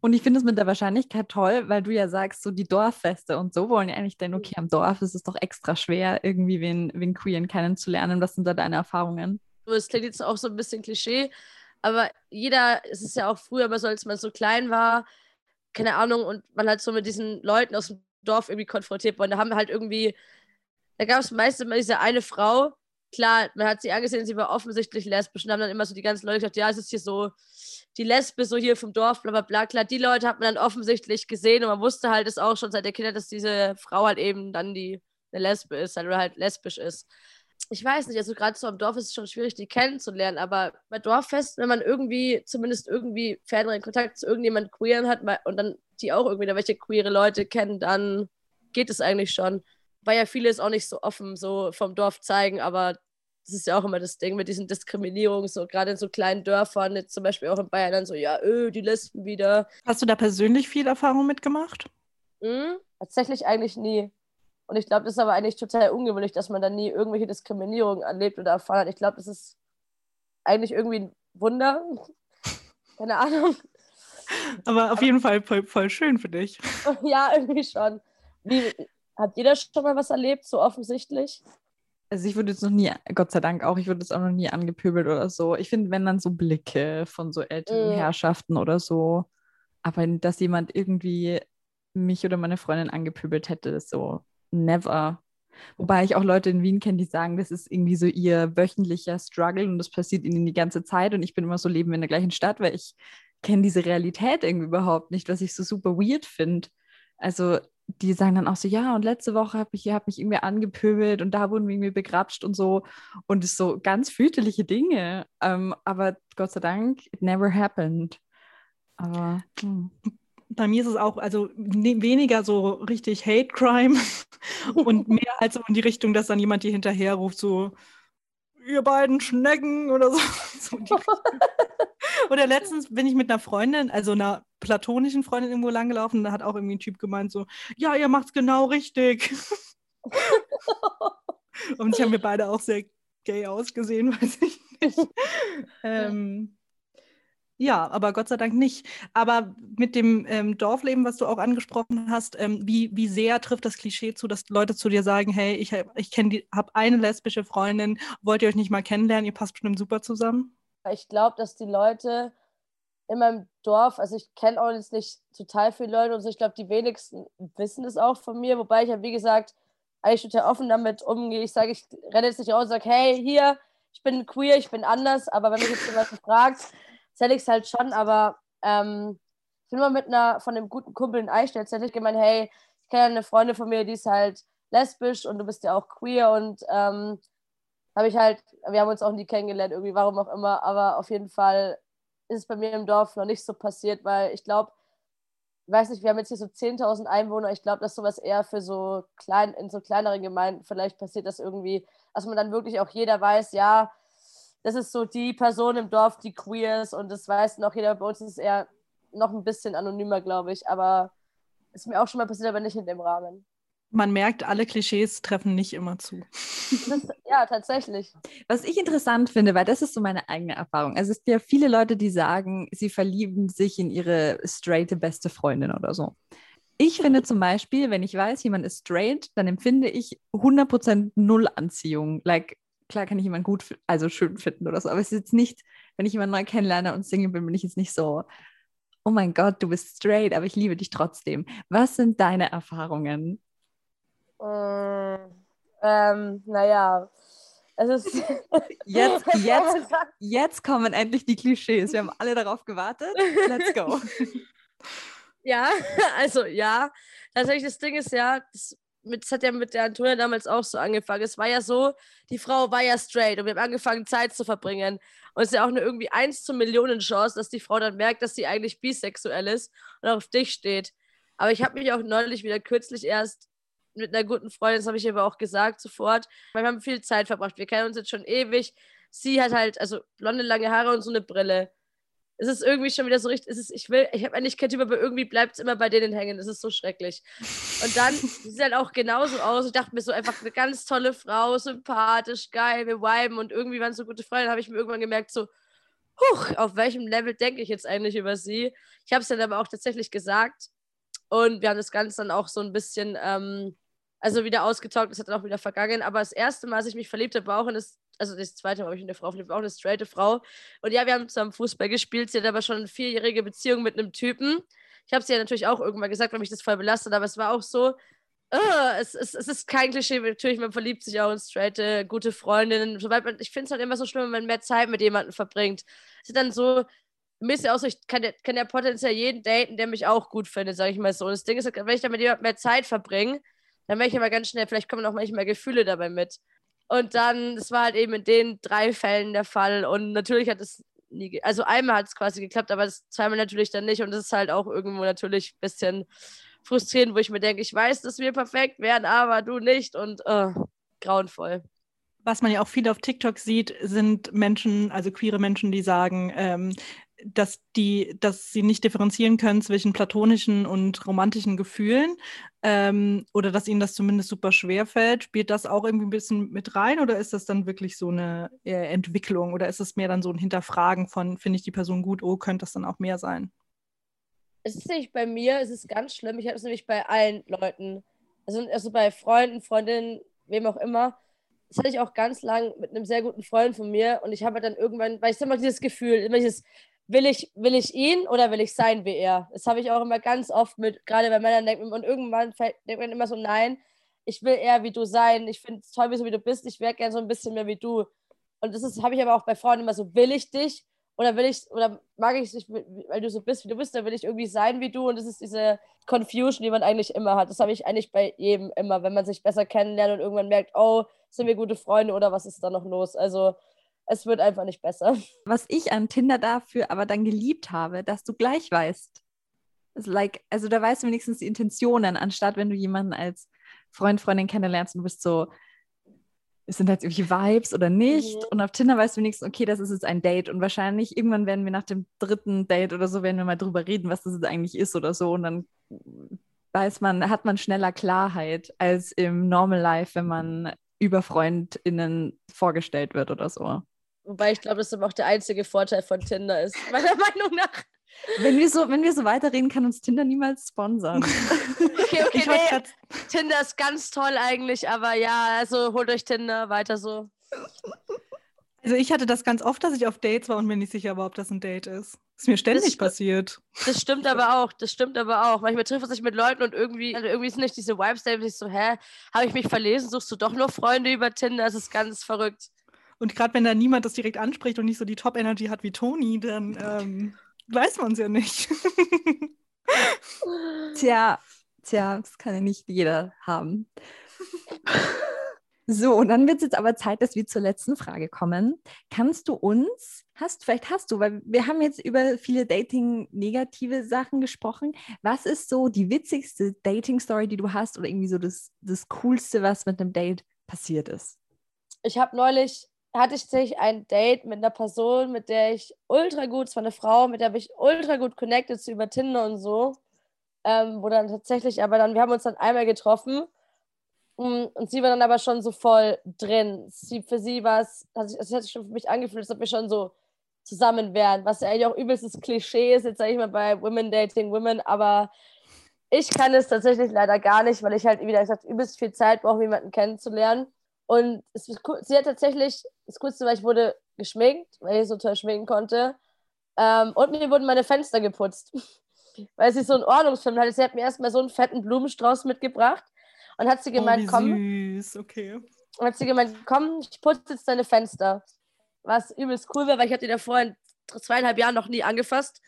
Speaker 2: Und ich finde es mit der Wahrscheinlichkeit toll, weil du ja sagst, so die Dorffeste und so wollen ja eigentlich denken, okay, am Dorf ist es doch extra schwer, irgendwie wen, wen Queeren kennenzulernen. Was sind da deine Erfahrungen?
Speaker 3: Es klingt jetzt auch so ein bisschen Klischee, aber jeder, es ist ja auch früher immer so, als man so klein war, keine Ahnung, und man halt so mit diesen Leuten aus dem Dorf irgendwie konfrontiert worden. Da haben wir halt irgendwie, da gab es meistens immer diese eine Frau, klar, man hat sie angesehen, sie war offensichtlich lesbisch und haben dann immer so die ganzen Leute gesagt, ja, es ist hier so die Lesbe so hier vom Dorf, bla bla bla. Klar, die Leute hat man dann offensichtlich gesehen und man wusste halt es auch schon seit der Kindheit, dass diese Frau halt eben dann die eine Lesbe ist halt, oder halt lesbisch ist. Ich weiß nicht, also gerade so am Dorf ist es schon schwierig, die kennenzulernen, aber bei Dorffest, wenn man irgendwie, zumindest irgendwie ferneren Kontakt zu irgendjemandem queeren hat und dann die auch irgendwie da welche queere Leute kennen, dann geht es eigentlich schon. Weil ja viele es auch nicht so offen so vom Dorf zeigen, aber das ist ja auch immer das Ding mit diesen Diskriminierungen, so gerade in so kleinen Dörfern, jetzt zum Beispiel auch in Bayern, dann so, ja, öh, die Lesben wieder.
Speaker 5: Hast du da persönlich viel Erfahrung mitgemacht?
Speaker 3: Mhm, tatsächlich eigentlich nie. Und ich glaube, das ist aber eigentlich total ungewöhnlich, dass man da nie irgendwelche Diskriminierungen erlebt oder erfahren hat. Ich glaube, das ist eigentlich irgendwie ein Wunder. Keine Ahnung.
Speaker 5: Aber auf jeden Fall voll, voll schön für dich.
Speaker 3: ja, irgendwie schon. Wie, hat jeder schon mal was erlebt, so offensichtlich?
Speaker 2: Also ich würde jetzt noch nie, Gott sei Dank auch, ich würde jetzt auch noch nie angepöbelt oder so. Ich finde, wenn dann so Blicke von so älteren mm. Herrschaften oder so, aber dass jemand irgendwie mich oder meine Freundin angepöbelt hätte. So, never. Wobei ich auch Leute in Wien kenne, die sagen, das ist irgendwie so ihr wöchentlicher Struggle und das passiert ihnen die ganze Zeit und ich bin immer so leben in der gleichen Stadt, weil ich kenne diese Realität irgendwie überhaupt nicht, was ich so super weird finde. Also die sagen dann auch so, ja, und letzte Woche habe ich hab mich irgendwie angepöbelt und da wurden wir irgendwie begrapscht und so. Und es ist so ganz fürchterliche Dinge. Ähm, aber Gott sei Dank, it never happened. Aber hm.
Speaker 5: bei mir ist es auch, also ne, weniger so richtig Hate Crime und mehr halt so in die Richtung, dass dann jemand dir hinterher ruft, so, ihr beiden Schnecken oder so. so oder letztens bin ich mit einer Freundin, also einer platonischen Freundin irgendwo langgelaufen, da hat auch irgendwie ein Typ gemeint so, ja, ihr macht's genau richtig. Und ich habe mir beide auch sehr gay ausgesehen, weiß ich nicht. ähm, ja, aber Gott sei Dank nicht. Aber mit dem ähm, Dorfleben, was du auch angesprochen hast, ähm, wie, wie sehr trifft das Klischee zu, dass Leute zu dir sagen, hey, ich, ich habe eine lesbische Freundin, wollt ihr euch nicht mal kennenlernen, ihr passt bestimmt super zusammen?
Speaker 3: Ich glaube, dass die Leute in meinem Dorf, also ich kenne auch jetzt nicht total viele Leute und so, ich glaube, die wenigsten wissen es auch von mir, wobei ich ja, wie gesagt, eigentlich total offen damit umgehe. Ich sage, ich renne jetzt nicht raus und sage, hey, hier, ich bin queer, ich bin anders, aber wenn mich jetzt jemand fragt, zähle ich es halt schon, aber ähm, ich bin mal mit einer von einem guten Kumpel in Eichstätt, hätte ich gemeint, hey, ich kenne eine Freundin von mir, die ist halt lesbisch und du bist ja auch queer und ähm, habe ich halt, wir haben uns auch nie kennengelernt, irgendwie, warum auch immer, aber auf jeden Fall ist es bei mir im Dorf noch nicht so passiert, weil ich glaube, ich weiß nicht, wir haben jetzt hier so 10.000 Einwohner. Ich glaube, dass sowas eher für so klein, in so kleineren Gemeinden vielleicht passiert, dass irgendwie, dass man dann wirklich auch jeder weiß, ja, das ist so die Person im Dorf, die queer ist und das weiß noch jeder. Bei uns ist es eher noch ein bisschen anonymer, glaube ich, aber ist mir auch schon mal passiert, aber nicht in dem Rahmen.
Speaker 5: Man merkt, alle Klischees treffen nicht immer zu.
Speaker 3: Das, ja, tatsächlich.
Speaker 2: Was ich interessant finde, weil das ist so meine eigene Erfahrung. Also es gibt ja viele Leute, die sagen, sie verlieben sich in ihre straighte beste Freundin oder so. Ich finde zum Beispiel, wenn ich weiß, jemand ist straight, dann empfinde ich 100% Null Anziehung. Like, klar kann ich jemanden gut, also schön finden oder so, aber es ist jetzt nicht, wenn ich jemanden neu kennenlerne und Single bin, bin ich jetzt nicht so, oh mein Gott, du bist straight, aber ich liebe dich trotzdem. Was sind deine Erfahrungen?
Speaker 3: Mm, ähm, naja, es ist.
Speaker 2: Jetzt, jetzt, jetzt kommen endlich die Klischees. Wir haben alle darauf gewartet. Let's go.
Speaker 3: Ja, also ja. Tatsächlich, das Ding ist ja, das, mit, das hat ja mit der Antonia damals auch so angefangen. Es war ja so, die Frau war ja straight und wir haben angefangen, Zeit zu verbringen. Und es ist ja auch eine irgendwie 1 zu Millionen Chance, dass die Frau dann merkt, dass sie eigentlich bisexuell ist und auf dich steht. Aber ich habe mich auch neulich wieder kürzlich erst mit einer guten Freundin, das habe ich aber auch gesagt sofort, weil wir haben viel Zeit verbracht. Wir kennen uns jetzt schon ewig. Sie hat halt, also blonde, lange Haare und so eine Brille. Es ist irgendwie schon wieder so richtig, es ist, ich will, ich habe eigentlich kein Typ, aber irgendwie bleibt es immer bei denen hängen. Das ist so schrecklich. Und dann sieht halt auch genauso aus. Ich dachte mir so einfach eine ganz tolle Frau, sympathisch, geil, wir viben und irgendwie waren es so gute Freunde. habe ich mir irgendwann gemerkt, so, huch, auf welchem Level denke ich jetzt eigentlich über sie? Ich habe es dann aber auch tatsächlich gesagt. Und wir haben das Ganze dann auch so ein bisschen ähm, also wieder ausgetaugt, das hat dann auch wieder vergangen. Aber das erste Mal, als ich mich verliebt habe, war auch in das, also das zweite Mal habe ich in eine Frau verliebt, auch eine straighte Frau. Und ja, wir haben zusammen Fußball gespielt. Sie hat aber schon eine vierjährige Beziehung mit einem Typen. Ich habe sie ja natürlich auch irgendwann gesagt, weil mich das voll belastet, aber es war auch so, uh, es, es, es ist kein Klischee, natürlich, man verliebt sich auch in straighte, gute Freundinnen. Sobald man, ich finde es halt immer so schlimm, wenn man mehr Zeit mit jemandem verbringt. Es ist dann so, mir ist ja auch so, ich kann ja, kann ja potenziell jeden daten, der mich auch gut findet, sage ich mal so. Und das Ding ist, wenn ich dann mit jemandem mehr Zeit verbringe, dann merke ich aber ganz schnell, vielleicht kommen auch manchmal Gefühle dabei mit. Und dann, das war halt eben in den drei Fällen der Fall. Und natürlich hat es nie, also einmal hat es quasi geklappt, aber zweimal natürlich dann nicht. Und das ist halt auch irgendwo natürlich ein bisschen frustrierend, wo ich mir denke, ich weiß, dass wir perfekt wären, aber du nicht. Und uh, grauenvoll.
Speaker 5: Was man ja auch viel auf TikTok sieht, sind Menschen, also queere Menschen, die sagen, ähm, dass die, dass sie nicht differenzieren können zwischen platonischen und romantischen Gefühlen ähm, oder dass ihnen das zumindest super schwer fällt. Spielt das auch irgendwie ein bisschen mit rein oder ist das dann wirklich so eine äh, Entwicklung oder ist es mehr dann so ein Hinterfragen von, finde ich die Person gut, oh, könnte das dann auch mehr sein?
Speaker 3: Es ist nicht bei mir, es ist ganz schlimm. Ich habe es nämlich bei allen Leuten, also, also bei Freunden, Freundinnen, wem auch immer. Das hatte ich auch ganz lang mit einem sehr guten Freund von mir und ich habe dann irgendwann, weil ich immer dieses Gefühl, immer dieses, will ich, will ich ihn oder will ich sein wie er? Das habe ich auch immer ganz oft mit, gerade bei Männern denkt und irgendwann denkt man immer so, nein, ich will eher wie du sein, ich finde es toll, wie du bist, ich wäre gerne so ein bisschen mehr wie du. Und das habe ich aber auch bei Frauen immer so, will ich dich oder will ich, oder mag ich dich, weil du so bist, wie du bist, oder will ich irgendwie sein wie du? Und das ist diese Confusion, die man eigentlich immer hat. Das habe ich eigentlich bei jedem immer, wenn man sich besser kennenlernt und irgendwann merkt, oh, sind wir gute Freunde oder was ist da noch los? Also es wird einfach nicht besser.
Speaker 2: Was ich an Tinder dafür aber dann geliebt habe, dass du gleich weißt. Also, like, also da weißt du wenigstens die Intentionen, anstatt wenn du jemanden als Freund, Freundin kennenlernst und du bist so, es sind halt irgendwie Vibes oder nicht. Mhm. Und auf Tinder weißt du wenigstens, okay, das ist jetzt ein Date. Und wahrscheinlich irgendwann werden wir nach dem dritten Date oder so, werden wir mal drüber reden, was das jetzt eigentlich ist oder so. Und dann weiß man, hat man schneller Klarheit als im Normal Life, wenn man über FreundInnen vorgestellt wird oder so.
Speaker 3: Wobei ich glaube, das ist aber auch der einzige Vorteil von Tinder ist, meiner Meinung nach.
Speaker 2: Wenn wir so, wenn wir so weiterreden, kann uns Tinder niemals sponsern.
Speaker 3: okay, okay, nee. Tinder ist ganz toll eigentlich, aber ja, also holt euch Tinder weiter so.
Speaker 5: Also ich hatte das ganz oft, dass ich auf Dates war und mir nicht sicher war, ob das ein Date ist. Das ist mir ständig das passiert.
Speaker 3: Das stimmt aber auch, das stimmt aber auch. Manchmal trifft man sich mit Leuten und irgendwie, also irgendwie sind nicht diese Vibes da, ich so, hä, habe ich mich verlesen, suchst du doch nur Freunde über Tinder? Das ist ganz verrückt.
Speaker 5: Und gerade wenn da niemand das direkt anspricht und nicht so die Top-Energy hat wie Toni, dann ähm, weiß man es ja nicht.
Speaker 2: tja, tja, das kann ja nicht jeder haben. So, und dann wird es jetzt aber Zeit, dass wir zur letzten Frage kommen. Kannst du uns, hast, vielleicht hast du, weil wir haben jetzt über viele Dating-negative Sachen gesprochen. Was ist so die witzigste Dating-Story, die du hast oder irgendwie so das, das Coolste, was mit einem Date passiert ist?
Speaker 3: Ich habe neulich hatte ich tatsächlich ein Date mit einer Person, mit der ich ultra gut, es war eine Frau, mit der ich ultra gut connected zu über Tinder und so. Ähm, wo dann tatsächlich, aber dann, wir haben uns dann einmal getroffen mm, und sie war dann aber schon so voll drin. Sie, für sie war es, also es hat sich schon für mich angefühlt, als ob wir schon so zusammen wären, was ja eigentlich auch übelstes Klischee ist, jetzt sage ich mal bei Women Dating Women, aber ich kann es tatsächlich leider gar nicht, weil ich halt, wie gesagt, übelst viel Zeit brauche, jemanden kennenzulernen. Und es, sie hat tatsächlich, das Coolste war, ich wurde geschminkt, weil ich so toll schminken konnte. Ähm, und mir wurden meine Fenster geputzt, weil sie so einen Ordnungsfilm hatte. Sie hat mir erstmal so einen fetten Blumenstrauß mitgebracht und hat sie oh, gemeint, oh, komm.
Speaker 5: Süß, okay.
Speaker 3: Und hat sie gemeint, komm, ich putze jetzt deine Fenster. Was übelst cool war, weil ich hatte die davor in zweieinhalb Jahren noch nie angefasst.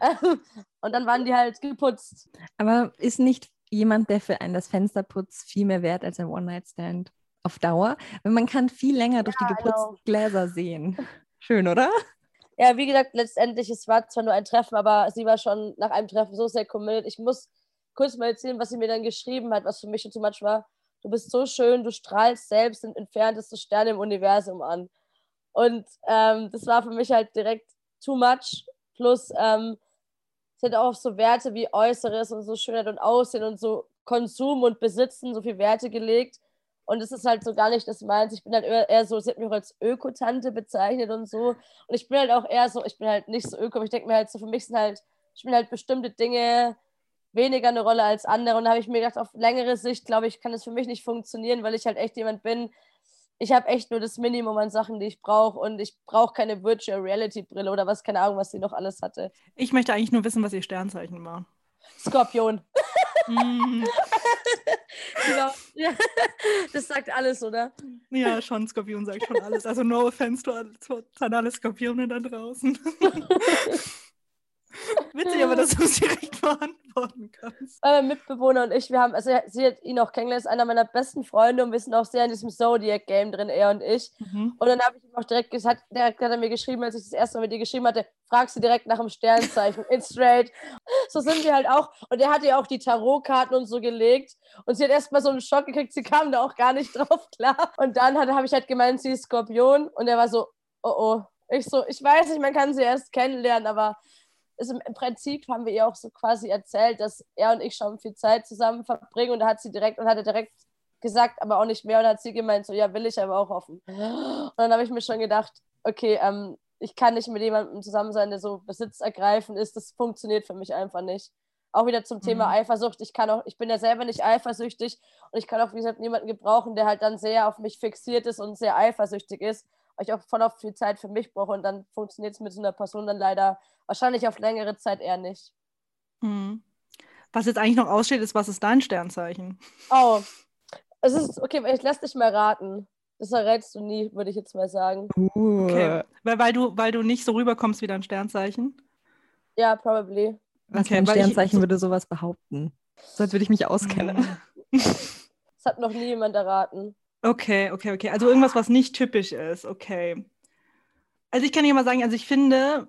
Speaker 3: und dann waren die halt geputzt.
Speaker 2: Aber ist nicht jemand, der für einen das Fenster putzt, viel mehr wert als ein One-Night-Stand? Auf Dauer. Weil man kann viel länger durch ja, die geputzten genau. Gläser sehen. Schön, oder?
Speaker 3: Ja, wie gesagt, letztendlich, es war zwar nur ein Treffen, aber sie war schon nach einem Treffen so sehr committed. Ich muss kurz mal erzählen, was sie mir dann geschrieben hat, was für mich schon zu much war. Du bist so schön, du strahlst selbst den entferntesten Stern im Universum an. Und ähm, das war für mich halt direkt too much. Plus, ähm, es hat auch so Werte wie Äußeres und so Schönheit und Aussehen und so Konsum und Besitzen so viel Werte gelegt und es ist halt so gar nicht das meins. Ich bin halt eher so, sie hat mich auch als Ökotante bezeichnet und so. Und ich bin halt auch eher so, ich bin halt nicht so öko, aber ich denke mir halt so, für mich sind halt, spielen halt bestimmte Dinge weniger eine Rolle als andere. Und da habe ich mir gedacht, auf längere Sicht, glaube ich, kann es für mich nicht funktionieren, weil ich halt echt jemand bin, ich habe echt nur das Minimum an Sachen, die ich brauche und ich brauche keine Virtual Reality Brille oder was, keine Ahnung, was sie noch alles hatte.
Speaker 5: Ich möchte eigentlich nur wissen, was ihr Sternzeichen war.
Speaker 3: Skorpion. Mm. genau. Ja. Das sagt alles, oder?
Speaker 5: Ja, schon, Skorpion sagt schon alles. Also no offense to, an alle Skorpione da draußen. Witzig, aber dass du es direkt beantworten kannst.
Speaker 3: Mein Mitbewohner und ich, wir haben, also sie hat ihn auch kennengelernt, ist einer meiner besten Freunde und wir sind auch sehr in diesem Zodiac-Game drin, er und ich. Mhm. Und dann habe ich ihm auch direkt gesagt, direkt hat er mir geschrieben, als ich das erste Mal mit dir geschrieben hatte, frag sie direkt nach dem Sternzeichen. It's straight. So sind wir halt auch. Und er hat ihr auch die Tarotkarten und so gelegt. Und sie hat erstmal so einen Schock gekriegt, sie kam da auch gar nicht drauf klar. Und dann habe ich halt gemeint, sie ist Skorpion. Und er war so, oh oh. Ich so, ich weiß nicht, man kann sie erst kennenlernen, aber ist im, im, Prinzip haben wir ihr auch so quasi erzählt, dass er und ich schon viel Zeit zusammen verbringen und da hat sie direkt und hatte direkt gesagt, aber auch nicht mehr und hat sie gemeint, so ja, will ich aber auch hoffen. Und dann habe ich mir schon gedacht, okay, ähm, ich kann nicht mit jemandem zusammen sein, der so besitzergreifend ist, das funktioniert für mich einfach nicht. Auch wieder zum Thema mhm. Eifersucht. Ich kann auch, ich bin ja selber nicht eifersüchtig und ich kann auch, wie gesagt, niemanden gebrauchen, der halt dann sehr auf mich fixiert ist und sehr eifersüchtig ist. Weil ich auch voll auf viel Zeit für mich brauche und dann funktioniert es mit so einer Person dann leider wahrscheinlich auf längere Zeit eher nicht.
Speaker 5: Mhm. Was jetzt eigentlich noch aussteht, ist, was ist dein Sternzeichen?
Speaker 3: Oh, es ist, okay, ich lass dich mal raten. Das errätst du nie, würde ich jetzt mal sagen.
Speaker 2: Uh.
Speaker 5: Okay. Weil, weil, du, weil du nicht so rüberkommst wie dein Sternzeichen?
Speaker 3: Ja, probably.
Speaker 2: Was
Speaker 5: Okay,
Speaker 2: für ein
Speaker 5: weil ich-
Speaker 2: Sternzeichen würde sowas behaupten? So als würde ich mich auskennen.
Speaker 3: Das hat noch nie jemand erraten.
Speaker 5: Okay, okay, okay. Also irgendwas, was nicht typisch ist. Okay. Also ich kann dir mal sagen, also ich finde,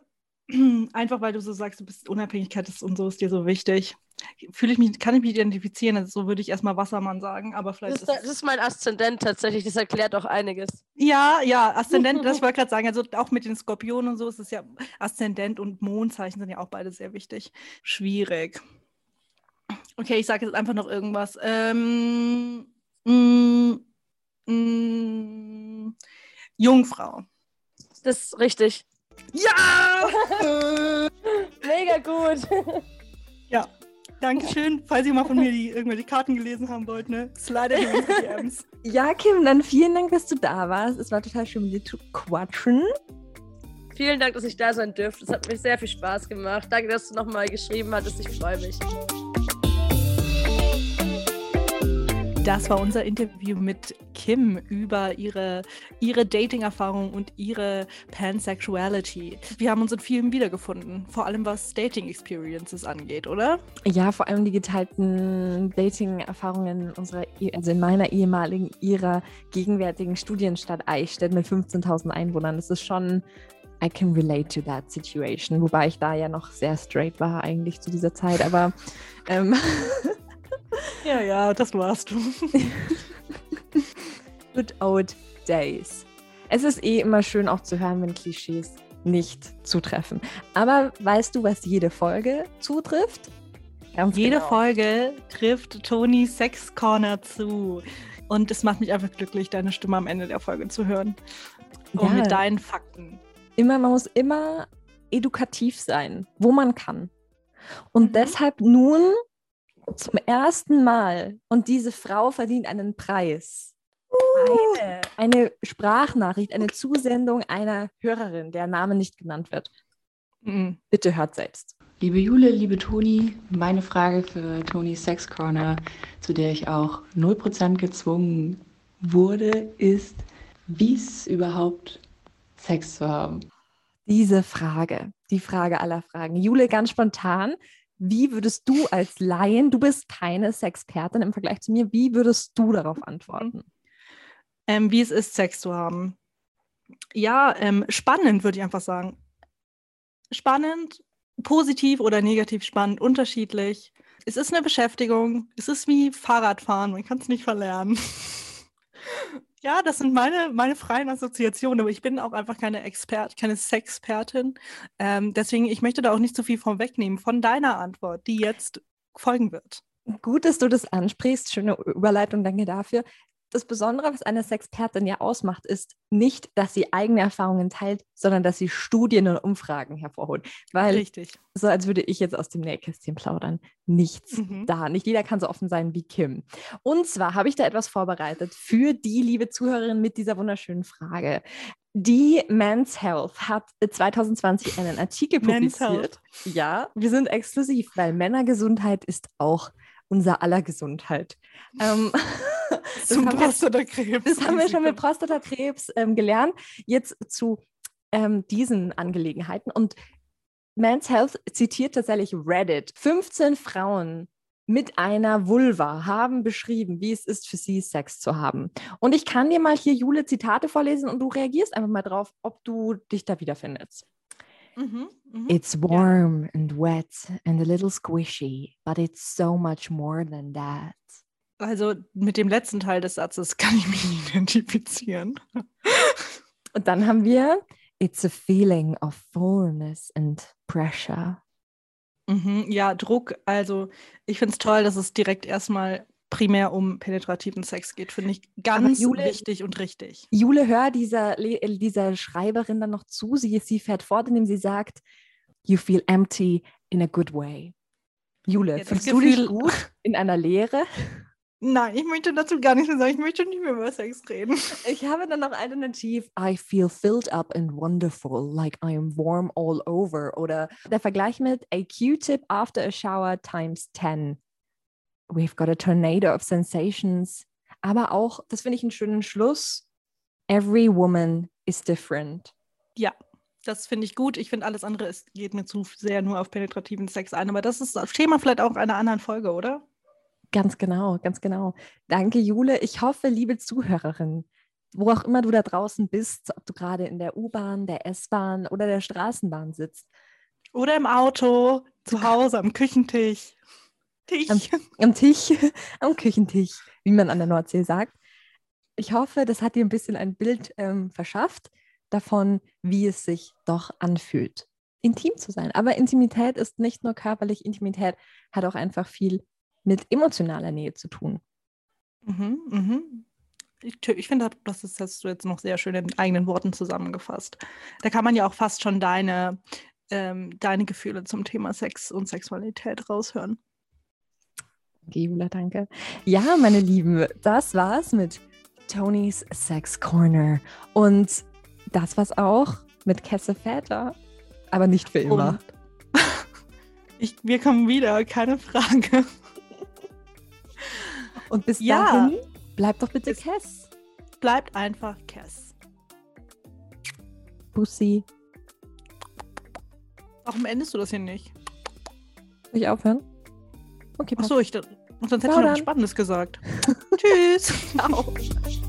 Speaker 5: einfach weil du so sagst, du bist Unabhängigkeit ist und so ist dir so wichtig, fühle ich mich, kann ich mich identifizieren. Also so würde ich erstmal Wassermann sagen, aber
Speaker 3: Das
Speaker 5: vielleicht
Speaker 3: ist, das ist mein Aszendent tatsächlich, das erklärt auch einiges.
Speaker 5: Ja, ja, Aszendent, das wollte ich gerade sagen. Also auch mit den Skorpionen und so ist es ja, Aszendent und Mondzeichen sind ja auch beide sehr wichtig. Schwierig. Okay, ich sage jetzt einfach noch irgendwas. Ähm, mm, mm, Jungfrau.
Speaker 3: Das ist richtig.
Speaker 5: Ja!
Speaker 3: Mega gut.
Speaker 5: ja. Dankeschön. Falls ihr mal von mir die, irgendwelche Karten gelesen haben wollt, ne? Slide in die DMs.
Speaker 2: Ja, Kim, dann vielen Dank, dass du da warst. Es war total schön, mit dir zu quatschen.
Speaker 3: Vielen Dank, dass ich da sein durfte. Es hat mir sehr viel Spaß gemacht. Danke, dass du nochmal geschrieben hattest. Ich freue mich.
Speaker 5: Das war unser Interview mit Kim über ihre, ihre Dating-Erfahrung und ihre Pansexuality. Wir haben uns in vielen wiedergefunden, vor allem was Dating-Experiences angeht, oder?
Speaker 2: Ja, vor allem die geteilten Dating-Erfahrungen unserer, also in meiner ehemaligen, ihrer gegenwärtigen Studienstadt Eichstätt mit 15.000 Einwohnern. Das ist schon, I can relate to that situation. Wobei ich da ja noch sehr straight war eigentlich zu dieser Zeit, aber ähm,
Speaker 5: Ja, ja, das warst du.
Speaker 2: good old days. Es ist eh immer schön auch zu hören, wenn Klischees nicht zutreffen. Aber weißt du, was jede Folge zutrifft? Ganz
Speaker 5: Jede
Speaker 2: genau.
Speaker 5: Folge trifft Toni Sex Corner zu. Und es macht mich einfach glücklich, deine Stimme am Ende der Folge zu hören. Und
Speaker 2: Ja.
Speaker 5: mit deinen Fakten.
Speaker 2: immer, man muss immer edukativ sein, wo man kann. Und
Speaker 5: Mhm.
Speaker 2: deshalb nun zum ersten Mal, und diese Frau verdient einen Preis. Eine, eine Sprachnachricht, eine Zusendung einer Hörerin, der Name nicht genannt wird.
Speaker 5: Mhm.
Speaker 2: Bitte hört selbst.
Speaker 1: Liebe Jule, liebe Toni, meine Frage für Tonis Sex Corner, zu der ich auch 0% gezwungen wurde, ist, wie es überhaupt Sex zu haben.
Speaker 2: Diese Frage, die Frage aller Fragen. Jule, ganz spontan, wie würdest du als Laien, du bist keine Sexpertin im Vergleich zu mir, wie würdest du darauf antworten?
Speaker 5: Ähm, wie es ist, Sex zu haben. Ja, ähm, spannend, würde ich einfach sagen. Spannend, positiv oder negativ spannend, unterschiedlich. Es ist eine Beschäftigung. Es ist wie Fahrradfahren, man kann es nicht verlernen. Ja, das sind meine, meine freien Assoziationen, aber ich bin auch einfach keine Expert, keine Sexpertin. Ähm, deswegen, ich möchte da auch nicht zu viel vorwegnehmen von deiner Antwort, die jetzt folgen wird.
Speaker 2: Gut, dass du das ansprichst. Schöne Überleitung, danke dafür. Das Besondere, was eine Sexpertin ja ausmacht, ist nicht, dass sie eigene Erfahrungen teilt, sondern dass sie Studien und Umfragen hervorholt. Weil,
Speaker 5: Richtig.
Speaker 2: so als würde ich jetzt aus dem Nähkästchen plaudern, nichts
Speaker 5: Mhm.
Speaker 2: da. Nicht jeder kann so offen sein wie Kim. Und zwar habe ich da etwas vorbereitet für die liebe Zuhörerin mit dieser wunderschönen Frage. Die Men's Health hat 2020 einen Artikel
Speaker 5: Men's
Speaker 2: publiziert. Ja, wir sind exklusiv, weil Männergesundheit ist auch unser aller Gesundheit. Ähm,
Speaker 5: Zum Prostatakrebs.
Speaker 2: das haben wir schon mit Prostatakrebs ähm, gelernt. Jetzt zu ähm, diesen Angelegenheiten. Und Men's Health zitiert tatsächlich Reddit. 15 Frauen mit einer Vulva haben beschrieben, wie es ist, für sie Sex zu haben. Und ich kann dir mal hier, Jule, Zitate vorlesen und du reagierst einfach mal drauf, ob du dich da wiederfindest.
Speaker 5: Mhm, mhm.
Speaker 2: It's warm and wet and a little squishy, but it's so much more than that.
Speaker 5: Also mit dem letzten Teil des Satzes kann ich mich identifizieren.
Speaker 2: Und dann haben wir It's a feeling of fullness and pressure.
Speaker 5: Mhm, ja, Druck. Also ich finde es toll, dass es direkt erstmal primär um penetrativen Sex geht. Finde ich ganz
Speaker 2: Jule-
Speaker 5: wichtig und richtig.
Speaker 2: Jule, hör dieser, äh, dieser Schreiberin dann noch zu. Sie, sie fährt fort, indem sie sagt, You feel empty in a good way. Jule,
Speaker 5: Ja,
Speaker 2: fühlst du dich gut in einer Leere?
Speaker 5: Nein, ich möchte dazu gar nichts mehr sagen. Ich möchte nicht mehr über Sex reden.
Speaker 6: Ich habe dann noch alternativ I feel filled up and wonderful, like I am warm all over. Oder der Vergleich mit a Q-tip after a shower times 10. We've got a tornado of sensations. Aber auch, das finde ich einen schönen Schluss. Every woman is different.
Speaker 5: Ja, das finde ich gut. Ich finde, alles andere ist, geht mir zu sehr nur auf penetrativen Sex ein. Aber das ist das Thema vielleicht auch einer anderen Folge, oder?
Speaker 6: Ganz genau, ganz genau. Danke, Jule. Ich hoffe, liebe Zuhörerin, wo auch immer du da draußen bist, ob du gerade in der U-Bahn, der S-Bahn oder der Straßenbahn sitzt.
Speaker 5: Oder im Auto, zu Hause, am Küchentisch. Tisch.
Speaker 6: Am, am Tisch, am Küchentisch, wie man an der Nordsee sagt. Ich hoffe, das hat dir ein bisschen ein Bild ähm, verschafft davon, wie es sich doch anfühlt, intim zu sein. Aber Intimität ist nicht nur körperlich, Intimität hat auch einfach viel mit emotionaler Nähe zu tun.
Speaker 5: Mhm, mhm. Ich, ich finde, das ist, hast du jetzt noch sehr schön in eigenen Worten zusammengefasst. Da kann man ja auch fast schon deine, ähm, deine Gefühle zum Thema Sex und Sexualität raushören.
Speaker 6: Danke, Jula, danke. Ja, meine Lieben, das war's mit Tonys Sex Corner. Und das war's auch mit Kesse Väter. Aber nicht für immer.
Speaker 5: Ich, wir kommen wieder, keine Frage.
Speaker 6: Und bis
Speaker 5: Ja.
Speaker 6: dahin, bleibt doch bitte
Speaker 5: Bis-
Speaker 6: Kess.
Speaker 5: Bleibt einfach Cass.
Speaker 6: Bussi.
Speaker 5: Warum endest du das hier nicht?
Speaker 6: Soll ich aufhören? Okay, passt.
Speaker 5: Achso, ich, sonst hätte ich noch was Spannendes gesagt. Tschüss.
Speaker 6: Ciao.